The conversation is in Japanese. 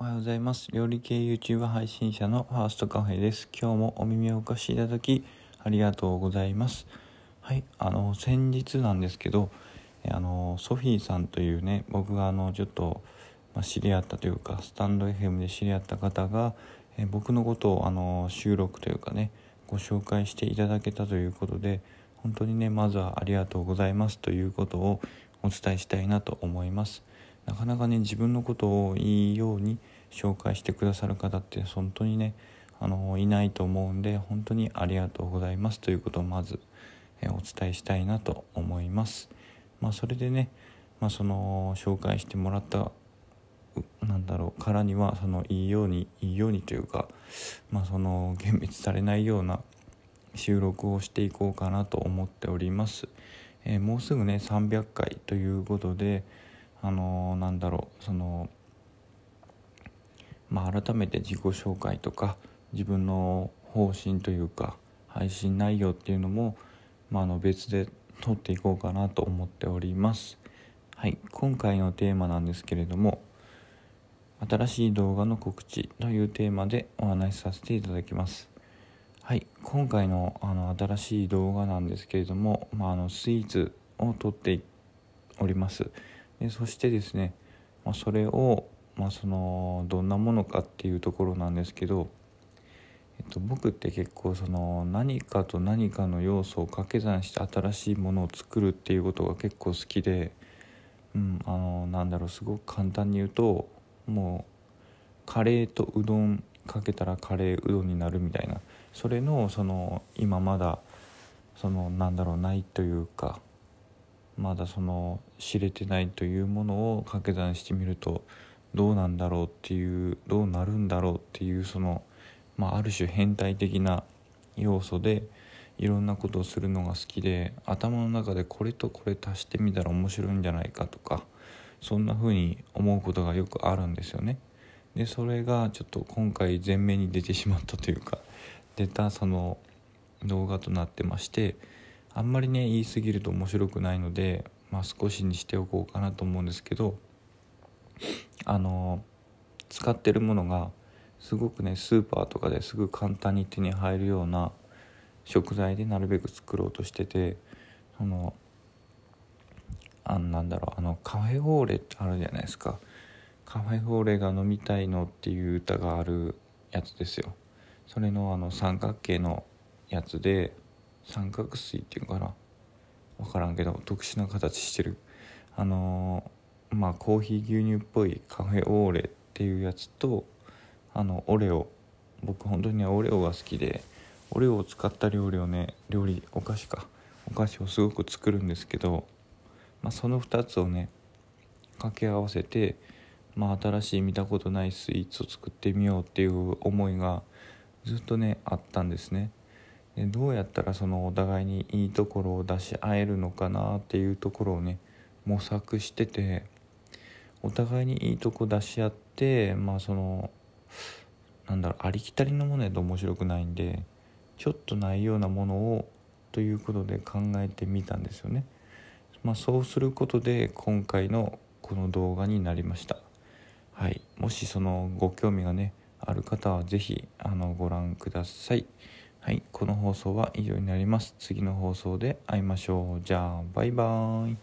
おはようございます。料理系 YouTuber 配信者のファーストカフェです。今日もお耳をお貸しいただきありがとうございます。はい、あの先日なんですけど、あのソフィーさんというね、僕があのちょっと、まあ、知り合ったというか、スタンド FM で知り合った方が、え僕のことをあの収録というかね、ご紹介していただけたということで、本当にね、まずはありがとうございますということをお伝えしたいなと思います。なかなかね自分のことをいいように紹介してくださる方って本当にねあのいないと思うんで本当にありがとうございますということをまずえお伝えしたいなと思います。まあ、それでね、まあ、その紹介してもらったなんだろうからにはそのいいようにいいようにというか、まあ、その幻滅されないような収録をしていこうかなと思っております。えー、もうすぐね300回ということであの、なんだろうそのまあ改めて自己紹介とか自分の方針というか配信内容っていうのも、まあ、あの別で撮っていこうかなと思っております。はい今回のテーマなんですけれども新しい動画の告知というテーマでお話しさせていただきます。はい今回のあの新しい動画なんですけれども、まあ、あのスイーツを撮っております。でそしてですね、まあ、それを、まあ、そのどんなものかっていうところなんですけど、えっと、僕って結構その何かと何かの要素を掛け算して新しいものを作るっていうことが結構好きで、うん、あのなんだろうすごく簡単に言うともうカレーとうどんかけたらカレーうどんになるみたいな。それのその今まだそのなんだろうないというかまだその知れてないというものを掛け算してみるとどうなんだろうっていうどうなるんだろうっていうその、まあ、ある種変態的な要素でいろんなことをするのが好きで頭の中でこれとこれ足してみたら面白いんじゃないかとかそんな風に思うことがよくあるんですよね。でそれがちょっと今回前面に出てしまったというか出たその動画となってましてあんまりね言い過ぎると面白くないので、まあ、少しにしておこうかなと思うんですけどあの使ってるものがすごくねスーパーとかですぐ簡単に手に入るような食材でなるべく作ろうとしててそのあなんだろうあのカフェオーレってあるじゃないですか。カフェオーレが飲みたいのっていう歌があるやつですよ。それのあの三角形のやつで三角錐っていうかな？分からんけど特殊な形してる。あのー、まあコーヒー牛乳っぽいカフェオーレっていうやつとあのオレオ。僕本当にオレオが好きでオレオを使った料理をね料理お菓子か。お菓子をすごく作るんですけど、まあ、その2つをね掛け合わせて、まあ、新しい見たことないスイーツを作ってみようっていう思いがずっとねあったんですね。でどうやったらそのお互いにいいところを出し合えるのかなっていうところをね模索しててお互いにいいとこ出し合ってまあそのなんだろうありきたりのものやと面白くないんでちょっとないようなものをということで考えてみたんですよね。まあ、そうすることで今回のこの動画になりました。はい、もしそのご興味がねある方は是非あのご覧ください。はい、この放送は以上になります。次の放送で会いましょう。じゃあ、バイバーイ。